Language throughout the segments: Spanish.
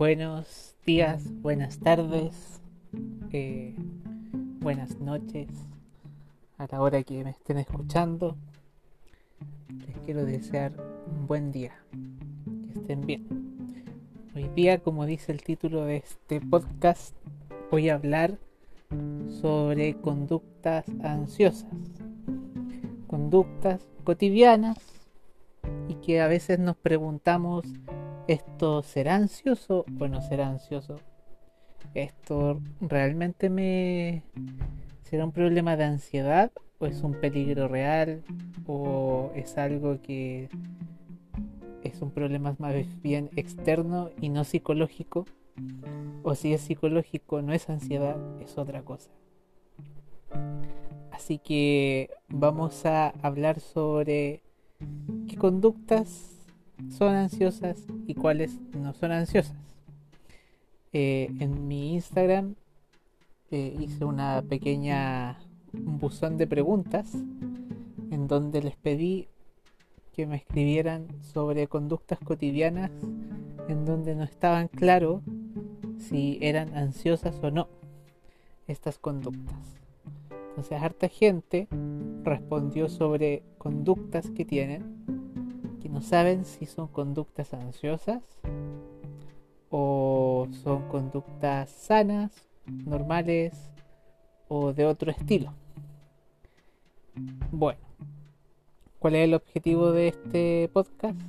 Buenos días, buenas tardes, eh, buenas noches a la hora que me estén escuchando. Les quiero desear un buen día, que estén bien. Hoy día, como dice el título de este podcast, voy a hablar sobre conductas ansiosas, conductas cotidianas y que a veces nos preguntamos ¿Esto será ansioso o no será ansioso? ¿Esto realmente me será un problema de ansiedad o es un peligro real o es algo que es un problema más bien externo y no psicológico? O si es psicológico, no es ansiedad, es otra cosa. Así que vamos a hablar sobre qué conductas son ansiosas y cuáles no son ansiosas. Eh, en mi Instagram eh, hice una pequeña buzón de preguntas en donde les pedí que me escribieran sobre conductas cotidianas en donde no estaban claro si eran ansiosas o no estas conductas. Entonces harta gente respondió sobre conductas que tienen no saben si son conductas ansiosas o son conductas sanas, normales o de otro estilo. Bueno, ¿cuál es el objetivo de este podcast?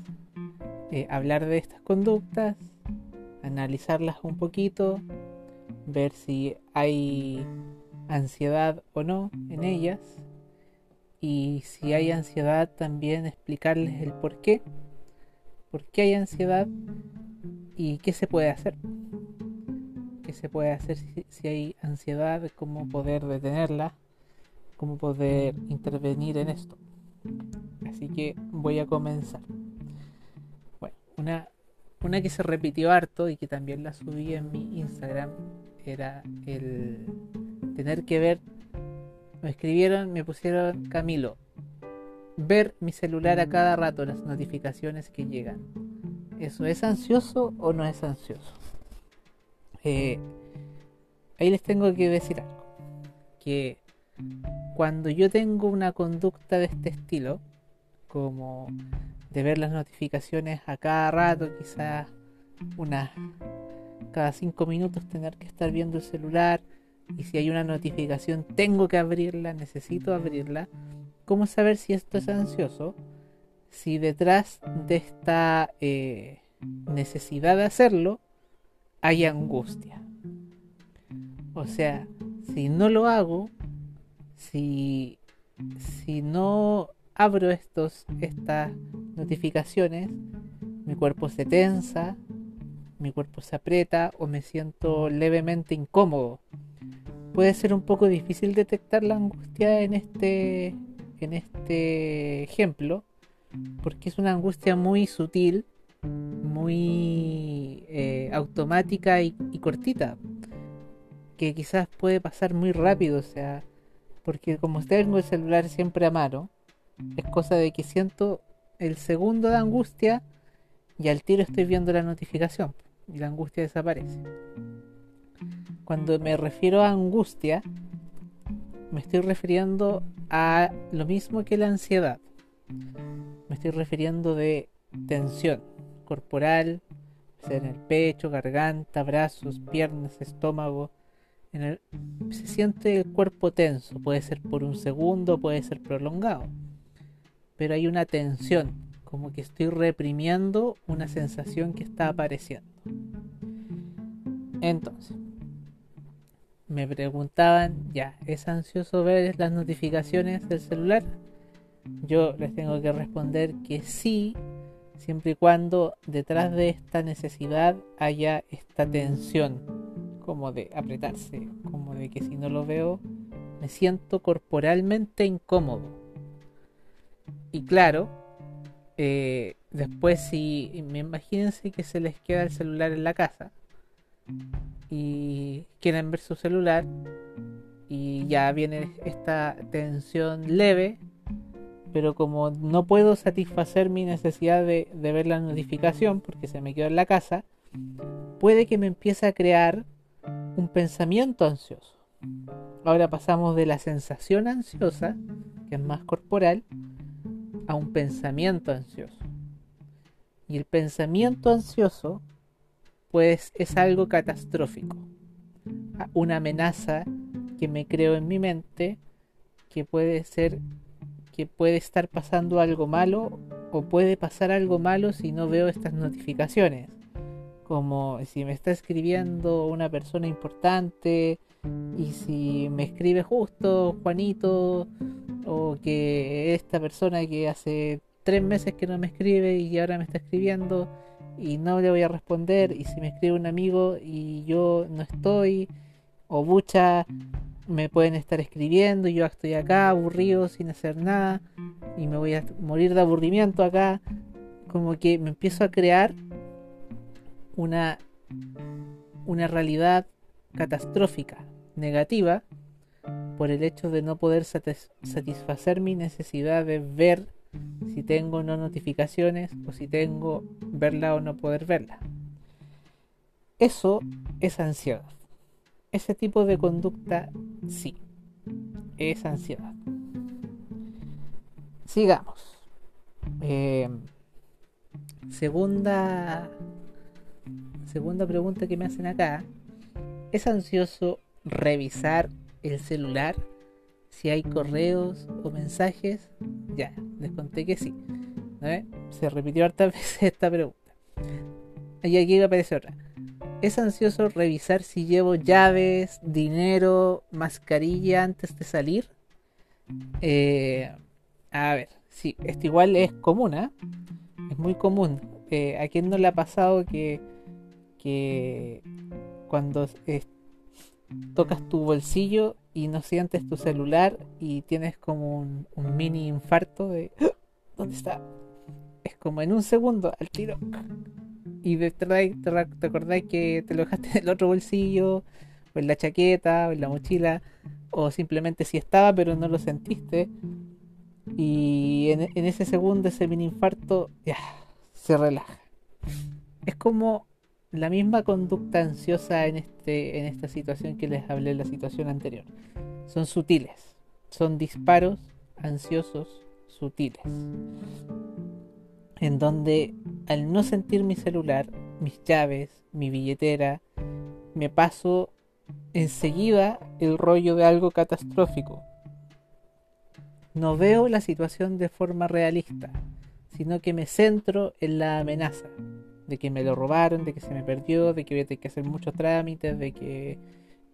Eh, hablar de estas conductas, analizarlas un poquito, ver si hay ansiedad o no en ellas y si hay ansiedad también explicarles el por qué, por qué hay ansiedad y qué se puede hacer. ¿Qué se puede hacer si, hay ansiedad? ¿Cómo poder detenerla? ¿Cómo poder intervenir en esto? Así que voy a comenzar. Bueno, una, una que se repitió harto y que también la subí en mi Instagram era el tener que ver me escribieron, me pusieron Camilo. Ver mi celular a cada rato, las notificaciones que llegan. ¿Eso es ansioso o no es ansioso? Eh, ahí les tengo que decir algo. Que cuando yo tengo una conducta de este estilo, como de ver las notificaciones a cada rato, quizás unas cada cinco minutos tener que estar viendo el celular, y si hay una notificación tengo que abrirla, necesito abrirla. ¿Cómo saber si esto es ansioso? Si detrás de esta eh, necesidad de hacerlo hay angustia. O sea, si no lo hago, si, si no abro estos, estas notificaciones, mi cuerpo se tensa, mi cuerpo se aprieta o me siento levemente incómodo puede ser un poco difícil detectar la angustia en este, en este ejemplo, porque es una angustia muy sutil, muy eh, automática y, cortita, que quizás puede pasar muy rápido, o sea, porque como tengo el celular siempre a mano, es cosa de que siento el segundo de angustia y al tiro estoy viendo la notificación y la angustia desaparece. Cuando me refiero a angustia, me estoy refiriendo a lo mismo que la ansiedad. Me estoy refiriendo de tensión corporal, en el pecho, garganta, brazos, piernas, estómago. se siente el cuerpo tenso, puede ser por un segundo, puede ser prolongado. Pero hay una tensión, como que estoy reprimiendo una sensación que está apareciendo. Entonces, me preguntaban, ya, ¿es ansioso ver las notificaciones del celular? Yo les tengo que responder que sí, siempre y cuando detrás de esta necesidad haya esta tensión, como de apretarse, como de que si no lo veo me siento corporalmente incómodo. Y claro, eh, después si, me imagínense que se les queda el celular en la casa y quieren ver su celular y ya viene esta tensión leve, pero como no puedo satisfacer mi necesidad de, ver la notificación porque se me quedó en la casa, puede que me empiece a crear un pensamiento ansioso. Ahora pasamos de la sensación ansiosa, que es más corporal, a un pensamiento ansioso. Y el pensamiento ansioso, pues es algo catastrófico. Una amenaza que me creo en mi mente que puede ser que puede estar pasando algo malo o puede pasar algo malo si no veo estas notificaciones. Como si me está escribiendo una persona importante y si me escribe justo Juanito o que esta persona que hace tres meses que no me escribe y ahora me está escribiendo y no le voy a responder y si me escribe un amigo y yo no estoy o bucha me pueden estar escribiendo y yo estoy acá aburrido sin hacer nada y me voy a morir de aburrimiento acá. Como que me empiezo a crear una, una realidad catastrófica, negativa, por el hecho de no poder satisfacer mi necesidad de ver si tengo no notificaciones o si tengo verla o no poder verla. Eso es ansiedad ese tipo de conducta sí, es ansiedad. Sigamos. Eh, segunda, segunda pregunta que me hacen acá. ¿Es ansioso revisar el celular si hay correos o mensajes? Ya, les conté que sí. Se repitió hartas veces esta pregunta. Y aquí aparece otra. Es ansioso revisar si llevo llaves, dinero, mascarilla antes de salir. Eh, a ver, sí, esto igual es común, ¿eh? Es muy común. Eh, ¿A quién no le ha pasado que, que cuando tocas tu bolsillo y no sientes tu celular y tienes como un, mini infarto de. ¿dónde está? Es como en un segundo al tiro y te, te, acordáis que te lo dejaste en el otro bolsillo, o en la chaqueta, o en la mochila, o simplemente si estaba pero no lo sentiste. Y en, ese segundo, ese mini infarto, ya, se relaja. Es como la misma conducta ansiosa en, este, esta situación que les hablé en la situación anterior. Son sutiles, son disparos ansiosos sutiles en donde al no sentir mi celular, mis llaves, mi billetera, me paso enseguida el rollo de algo catastrófico. No veo la situación de forma realista, sino que me centro en la amenaza de que me lo robaron, de que se me perdió, de que voy a tener que hacer muchos trámites, de que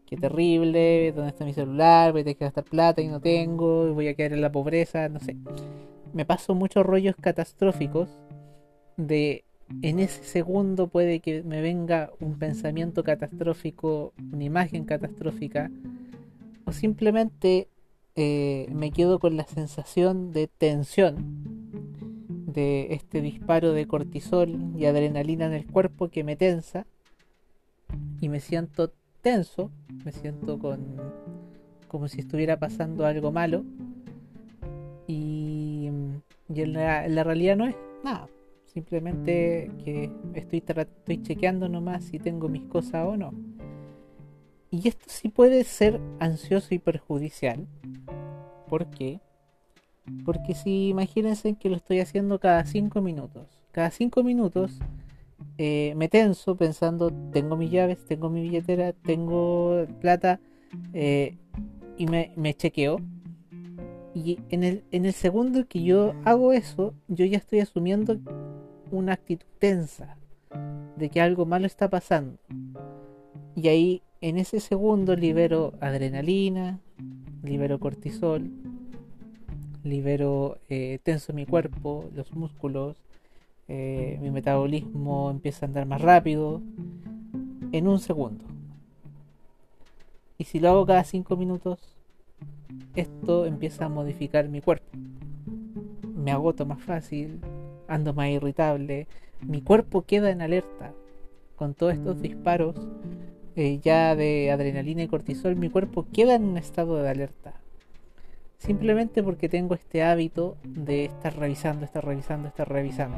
qué terrible, dónde está mi celular, voy a tener que gastar plata y no tengo, voy a quedar en la pobreza, no sé. Me paso muchos rollos catastróficos de en ese segundo puede que me venga un pensamiento catastrófico, una imagen catastrófica, o simplemente eh, me quedo con la sensación de tensión, este disparo de cortisol y adrenalina en el cuerpo que me tensa, y me siento tenso, me siento con como si estuviera pasando algo malo, y, en, la, realidad no es nada. Simplemente que estoy, estoy chequeando nomás si tengo mis cosas o no. Y esto sí puede ser ansioso y perjudicial. ¿Por qué? Porque si imagínense que lo estoy haciendo cada 5 minutos. Cada 5 minutos eh, me tenso pensando, tengo mis llaves, tengo mi billetera, tengo plata eh, y me, me chequeo y en el, en el segundo que yo hago eso, yo ya estoy asumiendo una actitud tensa de que algo malo está pasando. Y ahí, en ese segundo, libero adrenalina, libero cortisol, libero eh, tenso mi cuerpo, los músculos, eh, mi metabolismo empieza a andar más rápido, en un segundo. Y si lo hago cada cinco minutos, esto empieza a modificar mi cuerpo. Me agoto más fácil, ando más irritable, mi cuerpo queda en alerta. Con todos estos disparos eh, ya de adrenalina y cortisol, mi cuerpo queda en un estado de alerta. Simplemente porque tengo este hábito de estar revisando, estar revisando, estar revisando.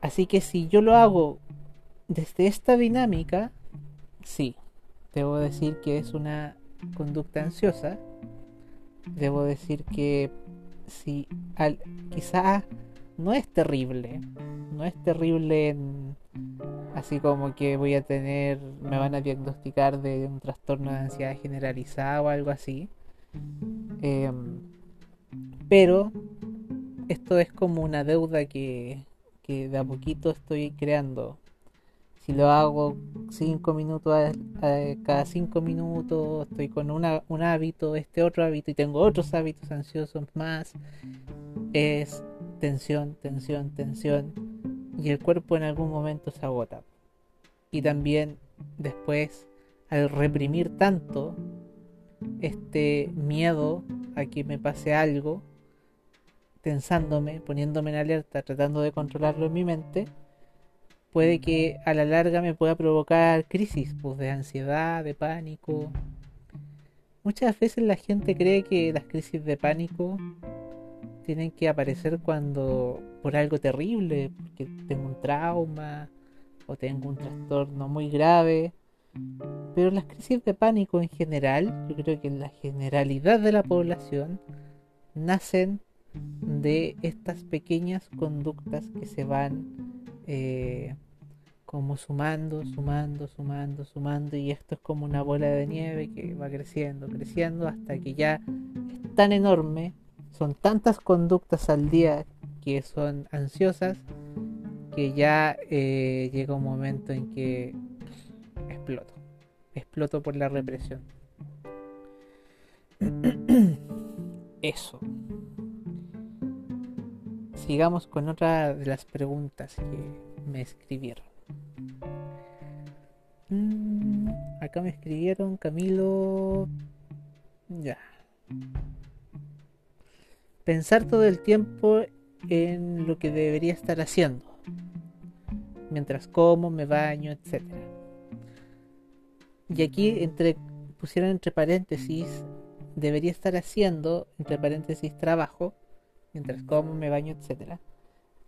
Así que si yo lo hago desde esta dinámica, sí, debo decir que es una conducta ansiosa. Debo decir que si quizá no es terrible, no es terrible así como que voy a tener, me van a diagnosticar de un trastorno de ansiedad generalizada o algo así. Em, pero esto es como una deuda que, que de a poquito estoy creando. Si lo hago cinco minutos cada cinco minutos, estoy con un hábito, este otro hábito y tengo otros hábitos ansiosos más, es tensión, tensión, tensión y el cuerpo en algún momento se agota. Y también después, al reprimir tanto este miedo a que me pase algo, tensándome, poniéndome en alerta, tratando de controlarlo en mi mente, puede que a la larga me pueda provocar crisis pues, de ansiedad, de pánico. Muchas veces la gente cree que las crisis de pánico tienen que aparecer cuando por algo terrible, porque tengo un trauma o tengo un trastorno muy grave. Pero las crisis de pánico en general, yo creo que en la generalidad de la población, nacen de estas pequeñas conductas que se van eh, como sumando, sumando, sumando, sumando y esto es como una bola de nieve que va creciendo, creciendo hasta que ya es tan enorme, son tantas conductas al día que son ansiosas que ya eh, llega un momento en que exploto, exploto por la represión. Eso sigamos con otra de las preguntas que me escribieron. Mm, acá me escribieron Camilo. Ya. Pensar todo el tiempo en lo que debería estar haciendo. Mientras como, me baño, etc. Y aquí entre pusieron entre paréntesis debería estar haciendo entre paréntesis trabajo mientras como, me baño, etc.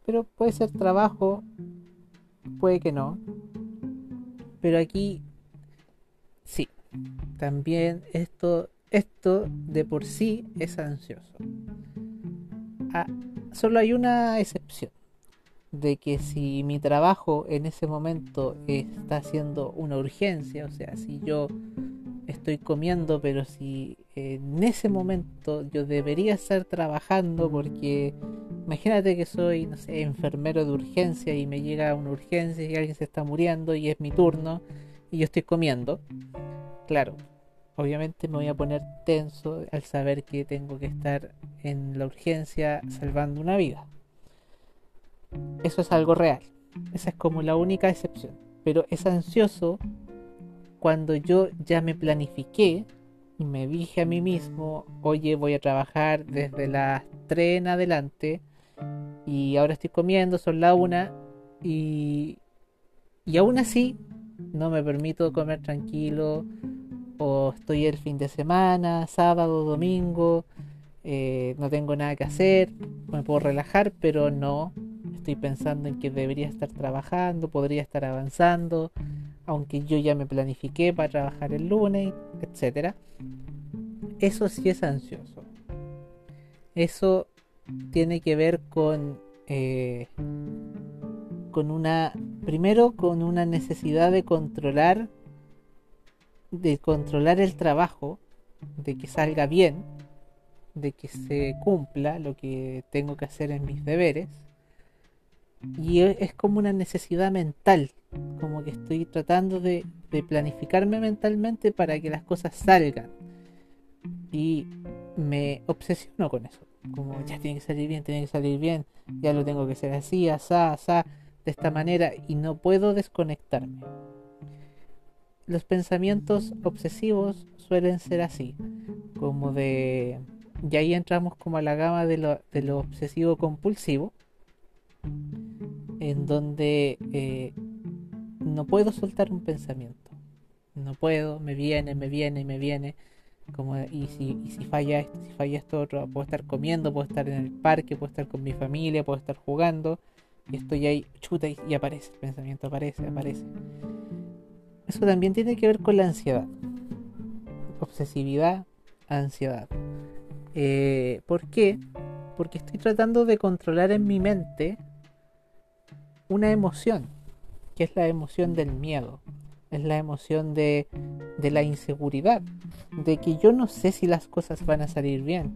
Pero puede ser trabajo, puede que no. Pero aquí sí. También esto, esto de por sí es ansioso. Ah, solo hay una excepción. De que si mi trabajo en ese momento está siendo una urgencia, o sea, si yo estoy comiendo, pero si en ese momento yo debería estar trabajando porque imagínate que soy, no sé, enfermero de urgencia y me llega una urgencia y alguien se está muriendo y es mi turno y yo estoy comiendo. Claro, obviamente me voy a poner tenso al saber que tengo que estar en la urgencia salvando una vida. Eso es algo real. Esa es como la única excepción. Pero es ansioso cuando yo ya me planifiqué y me dije a mí mismo, oye, voy a trabajar desde las 3 en adelante y ahora estoy comiendo, son la una y, y aún así no me permito comer tranquilo o estoy el fin de semana, sábado, domingo, eh, no tengo nada que hacer, me puedo relajar, pero no, estoy pensando en que debería estar trabajando, podría estar avanzando, aunque yo ya me planifiqué para trabajar el lunes, etcétera. Eso sí es ansioso. Eso tiene que ver con eh, con una primero con una necesidad de controlar de controlar el trabajo de que salga bien de que se cumpla lo que tengo que hacer en mis deberes y es como una necesidad mental, como que estoy tratando de, planificarme mentalmente para que las cosas salgan. Y me obsesiono con eso, como ya tiene que salir bien, tiene que salir bien, ya lo tengo que hacer así, asá, asá, de esta manera, y no puedo desconectarme. Los pensamientos obsesivos suelen ser así, como de... Y ahí entramos como a la gama de lo, de lo obsesivo compulsivo, en donde eh, no puedo soltar un pensamiento. No puedo, me viene, me viene, me viene. Como, y, si, y si falla esto, si falla esto otro, puedo estar comiendo, puedo estar en el parque, puedo estar con mi familia, puedo estar jugando, y estoy ahí, chuta, y aparece, el pensamiento aparece, aparece. Eso también tiene que ver con la ansiedad. Obsesividad, ansiedad. Eh, ¿Por qué? Porque estoy tratando de controlar en mi mente una emoción, que es la emoción del miedo, es la emoción de, de la inseguridad, de que yo no sé si las cosas van a salir bien.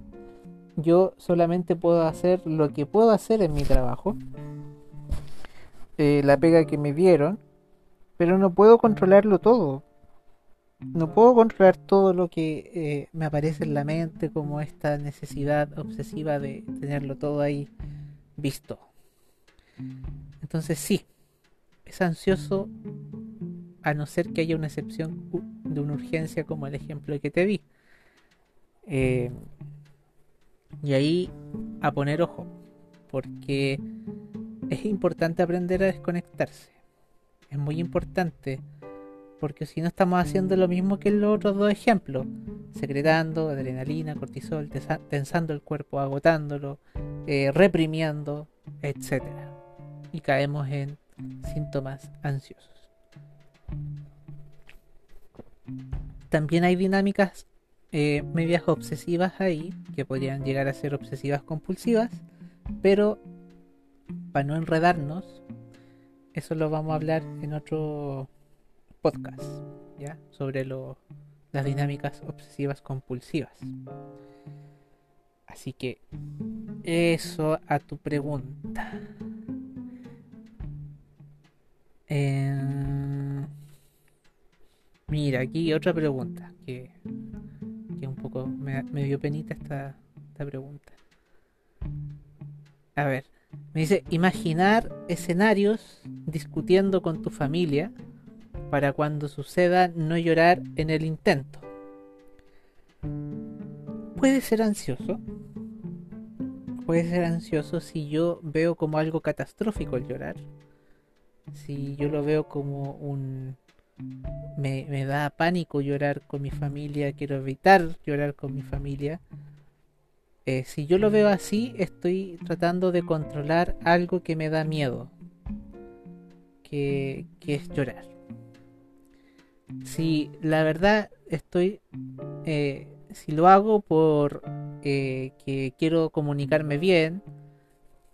Yo solamente puedo hacer lo que puedo hacer en mi trabajo, eh, la pega que me dieron, pero no puedo controlarlo todo. No puedo controlar todo lo que eh, me aparece en la mente como esta necesidad obsesiva de tenerlo todo ahí visto. Entonces sí, es ansioso a no ser que haya una excepción de una urgencia como el ejemplo que te di. Eh, y ahí a poner ojo, porque es importante aprender a desconectarse. Es muy importante, porque si no estamos haciendo lo mismo que los otros dos ejemplos, secretando adrenalina, cortisol, tensando el cuerpo, agotándolo, eh, reprimiendo, etc. Y caemos en síntomas ansiosos. También hay dinámicas eh, medias obsesivas ahí, que podrían llegar a ser obsesivas compulsivas, pero para no enredarnos, eso lo vamos a hablar en otro podcast, ¿ya? Sobre las dinámicas obsesivas compulsivas. Así que eso a tu pregunta. Eh, mira, aquí otra pregunta que, que un poco me, dio penita esta, esta pregunta. A ver, me dice, imaginar escenarios discutiendo con tu familia para cuando suceda no llorar en el intento. Puede ser ansioso. Puede ser ansioso si yo veo como algo catastrófico el llorar si yo lo veo como un... Me, me da pánico llorar con mi familia, quiero evitar llorar con mi familia. Eh, si yo lo veo así, estoy tratando de controlar algo que me da miedo, que, es llorar. Si la verdad estoy, eh, si lo hago por eh, que quiero comunicarme bien,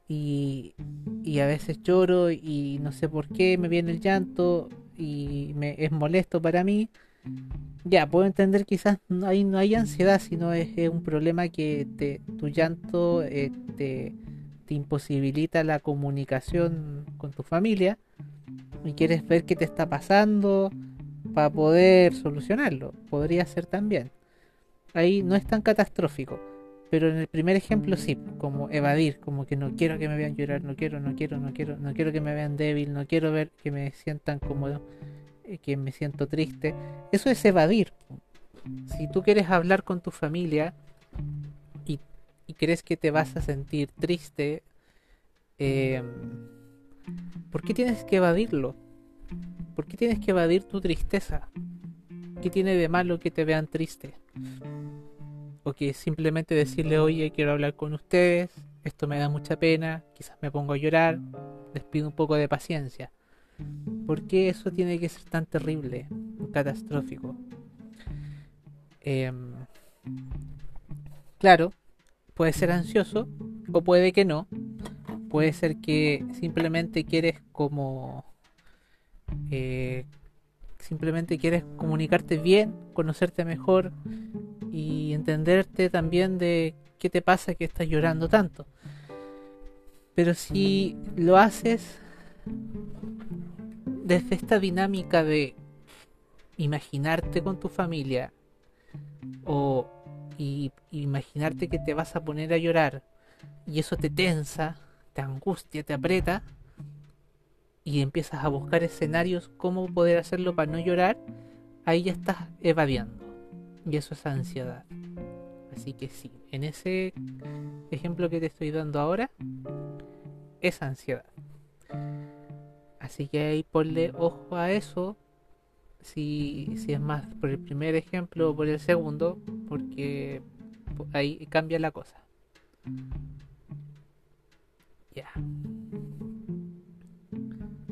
y, a veces lloro y no sé por qué me viene el llanto y me es molesto para mí. Ya, puedo entender quizás no hay, no hay ansiedad, sino es, un problema que te, tu llanto eh, te, te, imposibilita la comunicación con tu familia y quieres ver qué te está pasando para poder solucionarlo. Podría ser también. Ahí no es tan catastrófico pero en el primer ejemplo sí, como evadir, como que no quiero que me vean llorar, no quiero, no quiero, no quiero, no quiero que me vean débil, no quiero ver que me sientan como eh, que me siento triste. Eso es evadir. Si tú quieres hablar con tu familia y, crees que te vas a sentir triste, em, ¿por qué tienes que evadirlo? ¿Por qué tienes que evadir tu tristeza? ¿Qué tiene de malo que te vean triste? O que simplemente decirle, oye, quiero hablar con ustedes, esto me da mucha pena, quizás me pongo a llorar, les pido un poco de paciencia. ¿Por qué eso tiene que ser tan terrible, catastrófico? Em, claro, puede ser ansioso o puede que no. Puede ser que simplemente quieres como... Eh, simplemente quieres comunicarte bien, conocerte mejor, y entenderte también de qué te pasa que estás llorando tanto. Pero si lo haces desde esta dinámica de imaginarte con tu familia o imaginarte que te vas a poner a llorar y eso te tensa, te angustia, te aprieta y empiezas a buscar escenarios cómo poder hacerlo para no llorar, ahí ya estás evadiendo. Y eso es ansiedad. Así que sí, en ese ejemplo que te estoy dando ahora, es ansiedad. Así que ahí ponle ojo a eso. Si, si es más por el primer ejemplo o por el segundo, porque ahí cambia la cosa. Ya.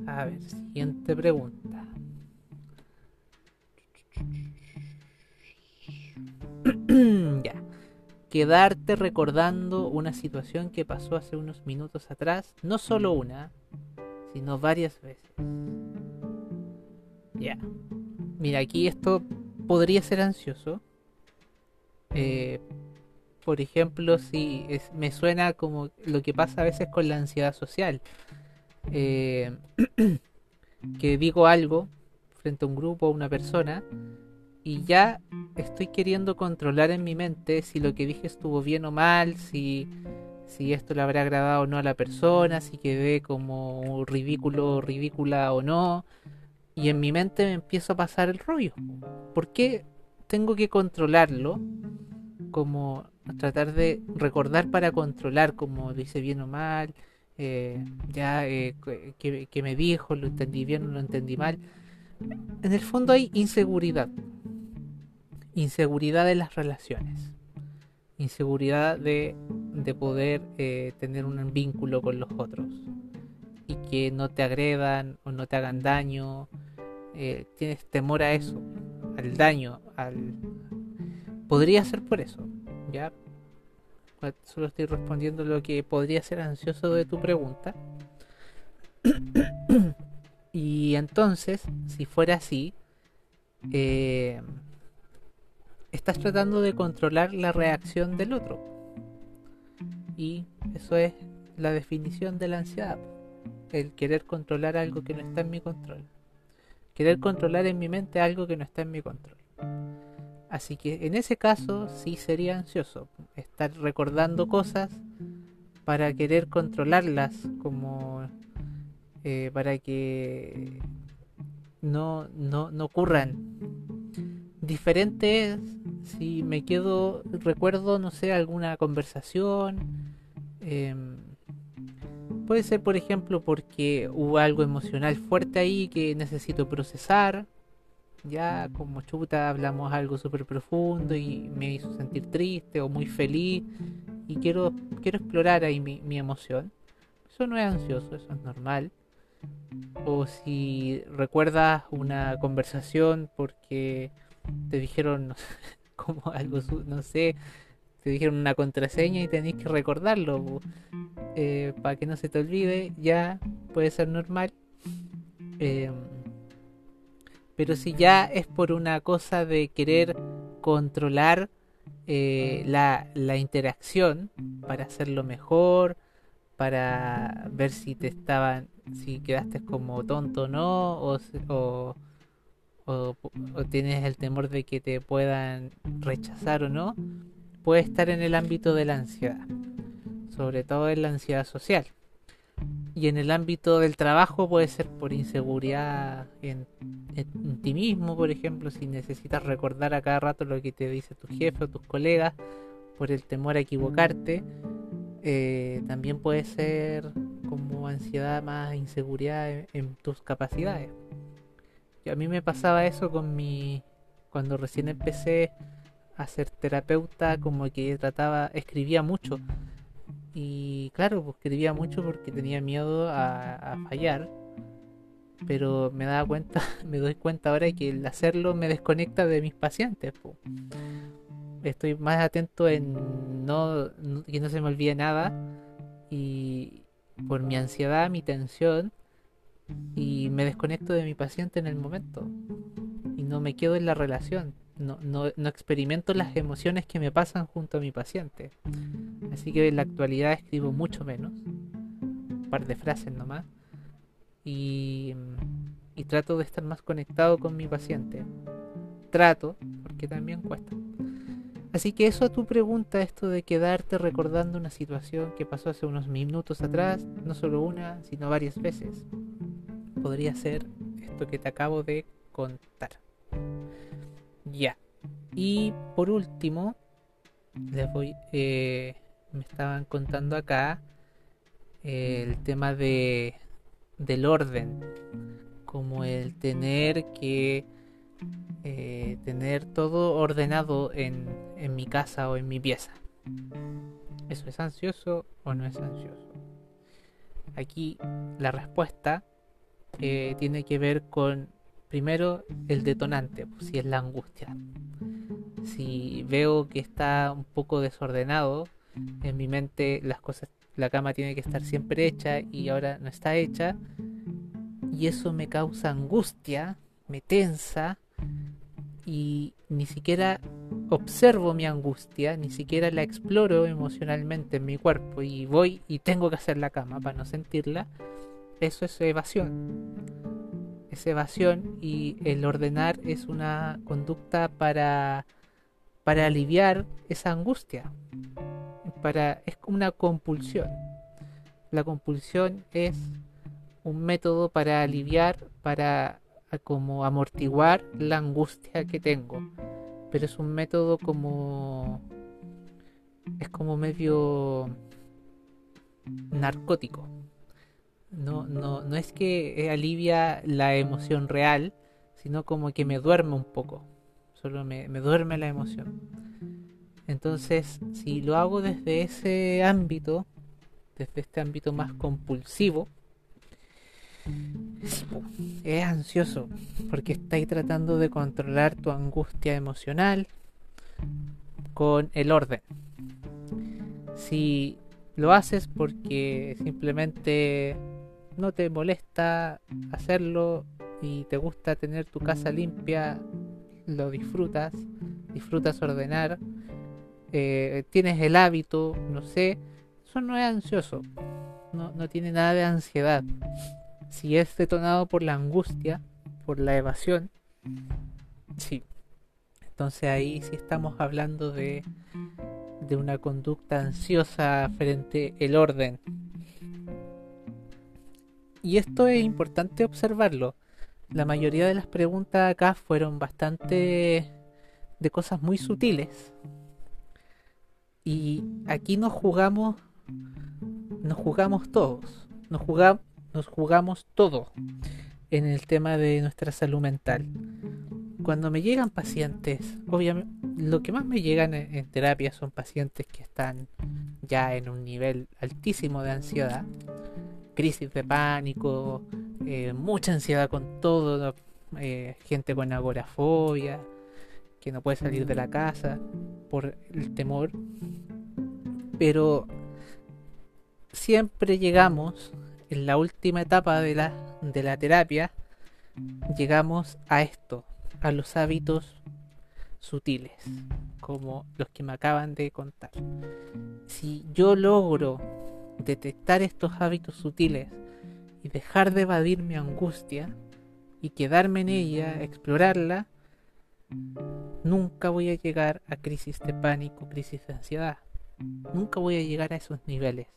A ver, siguiente pregunta. ya. Quedarte recordando una situación que pasó hace unos minutos atrás, no solo una, sino varias veces. Ya. Mira, aquí esto podría ser ansioso. Eh, por ejemplo, si me suena como lo que pasa a veces con la ansiedad social. Eh, que digo algo frente a un grupo o una persona y ya estoy queriendo controlar en mi mente si lo que dije estuvo bien o mal, si, si esto le habrá agradado o no a la persona, si quedé como ridículo o ridícula o no. Y en mi mente me empiezo a pasar el rollo. ¿Por qué tengo que controlarlo? Como tratar de recordar para controlar, como dice bien o mal, eh, ya eh, que, me dijo, lo entendí bien o lo entendí mal. En el fondo hay inseguridad. Inseguridad de las relaciones. Inseguridad de, de poder eh, tener un vínculo con los otros. Y que no te agredan o no te hagan daño. tienes temor a eso, al daño, al... Podría ser por eso, ¿ya? Solo estoy respondiendo lo que podría ser ansioso de tu pregunta. y entonces, si fuera así, eh, estás tratando de controlar la reacción del otro. Y eso es la definición de la ansiedad. El querer controlar algo que no está en mi control. Querer controlar en mi mente algo que no está en mi control. Así que en ese caso sí sería ansioso estar recordando cosas para querer controlarlas, como eh, para que no, no, no ocurran. Diferente es si me quedo, recuerdo, no sé, alguna conversación. Em, puede ser, por ejemplo, porque hubo algo emocional fuerte ahí que necesito procesar ya como chuta hablamos algo súper profundo y me hizo sentir triste o muy feliz y quiero, quiero explorar ahí mi, mi emoción. Eso no es ansioso, eso es normal. O si recuerdas una conversación porque te dijeron como algo, no sé, te dijeron una contraseña y tenés que recordarlo eh, para que no se te olvide, ya puede ser normal. Eh, pero si ya es por una cosa de querer controlar eh, la, interacción para hacerlo mejor, para ver si te estaban, si quedaste como tonto o no, o, o, tienes el temor de que te puedan rechazar o no, puede estar en el ámbito de la ansiedad, sobre todo en la ansiedad social. Y en el ámbito del trabajo puede ser por inseguridad en, ti mismo, por ejemplo, si necesitas recordar a cada rato lo que te dice tu jefe o tus colegas, por el temor a equivocarte. Eh, también puede ser como ansiedad más inseguridad en, tus capacidades. Y a mí me pasaba eso con mi. cuando recién empecé a ser terapeuta, como que trataba, escribía mucho y claro, pues escribía mucho porque tenía miedo a, fallar. Pero me daba cuenta, me doy cuenta ahora que el hacerlo me desconecta de mis pacientes. Pues. Estoy más atento en no, que no se me olvide nada. Y por mi ansiedad, mi tensión, me desconecto de mi paciente en el momento. Y no me quedo en la relación no, no, no, experimento las emociones que me pasan junto a mi paciente. Así que en la actualidad escribo mucho menos, un par de frases nomás, y, y trato de estar más conectado con mi paciente. Trato, porque también cuesta. Así que eso a tu pregunta, esto de quedarte recordando una situación que pasó hace unos minutos atrás, no solo una, sino varias veces, podría ser esto que te acabo de contar. Ya. Y por último, les voy. Eh, me estaban contando acá eh, el tema de del orden. Como el tener que eh, tener todo ordenado en, en mi casa o en mi pieza. ¿Eso es ansioso o no es ansioso? Aquí la respuesta eh, tiene que ver con, primero, el detonante, pues, si es la angustia. Si veo que está un poco desordenado, en mi mente las cosas, la cama tiene que estar siempre hecha y ahora no está hecha, y eso me causa angustia, me tensa, y ni siquiera observo mi angustia, ni siquiera la exploro emocionalmente en mi cuerpo y voy y tengo que hacer la cama para no sentirla, eso es evasión. Es evasión y el ordenar es una conducta para, para aliviar esa angustia. Para, es una compulsión. La compulsión es un método para aliviar, para como amortiguar la angustia que tengo. Pero es un método como... Es como medio narcótico. No, no, no es que alivia la emoción real, sino como que me duerme un poco. Solo me, me duerme la emoción. Entonces, si lo hago desde ese ámbito, desde este ámbito más compulsivo, es ansioso porque estáis tratando de controlar tu angustia emocional con el orden. Si lo haces porque simplemente no te molesta hacerlo y te gusta tener tu casa limpia, lo disfrutas, disfrutas ordenar, eh, tienes el hábito, no sé, eso no es ansioso, no, no tiene nada de ansiedad si es detonado por la angustia, por la evasión, sí. Entonces ahí sí estamos hablando de, de una conducta ansiosa frente al orden. Y esto es importante observarlo. La mayoría de las preguntas acá fueron bastante de cosas muy sutiles. Y aquí nos jugamos, nos jugamos todos. Nos jugamos, nos jugamos todo en el tema de nuestra salud mental. Cuando me llegan pacientes, obviamente lo que más me llegan en, terapia son pacientes que están ya en un nivel altísimo de ansiedad, crisis de pánico, eh, mucha ansiedad con todo, eh, gente con agorafobia, que no puede salir de la casa por el temor. Pero siempre llegamos en la última etapa de la, de la terapia llegamos a esto, a los hábitos sutiles, como los que me acaban de contar. Si yo logro detectar estos hábitos sutiles y dejar de evadir mi angustia y quedarme en ella, explorarla, nunca voy a llegar a crisis de pánico, crisis de ansiedad. Nunca voy a llegar a esos niveles.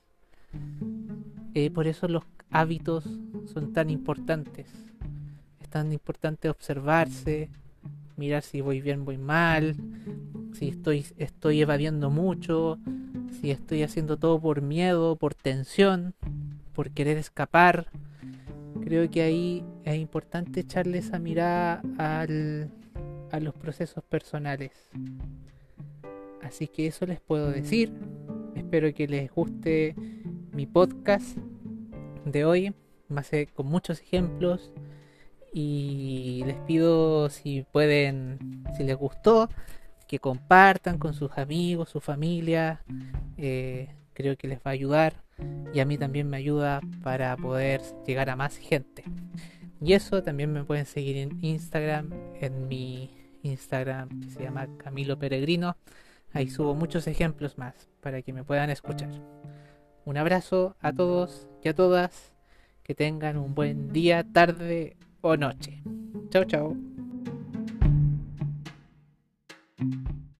Eh, por eso los hábitos son tan importantes. Es tan importante observarse, mirar si voy bien, voy mal, si estoy, estoy evadiendo mucho, si estoy haciendo todo por miedo, por tensión, por querer escapar. Creo que ahí es importante echarle esa mirada al, a los procesos personales. Así que eso les puedo decir. Espero que les guste mi podcast de hoy, más con muchos ejemplos y les pido si pueden, si les gustó, que compartan con sus amigos, su familia, eh, creo que les va a ayudar y a mí también me ayuda para poder llegar a más gente. Y eso también me pueden seguir en Instagram, en mi Instagram que se llama Camilo Peregrino. Ahí subo muchos ejemplos más para que me puedan escuchar. Un abrazo a todos y a todas. Que tengan un buen día, tarde o noche. Chau, chau.